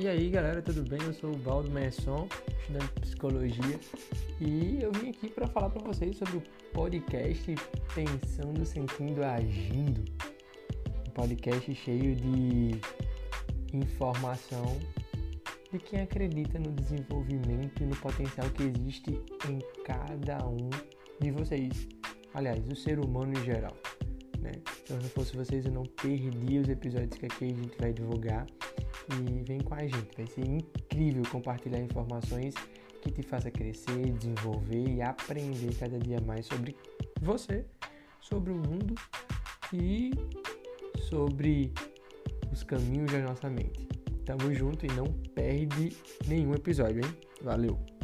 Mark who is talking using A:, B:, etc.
A: E aí galera, tudo bem? Eu sou o Valdo Messon, estudante de psicologia, e eu vim aqui para falar para vocês sobre o podcast Pensando, Sentindo, Agindo. Um podcast cheio de informação de quem acredita no desenvolvimento e no potencial que existe em cada um de vocês. Aliás, o ser humano em geral. Né? Então, se fosse vocês, eu não perdia os episódios que aqui a gente vai divulgar e vem com a gente. Vai ser incrível compartilhar informações que te faça crescer, desenvolver e aprender cada dia mais sobre você, sobre o mundo e sobre os caminhos da nossa mente. Tamo junto e não perde nenhum episódio, hein? Valeu!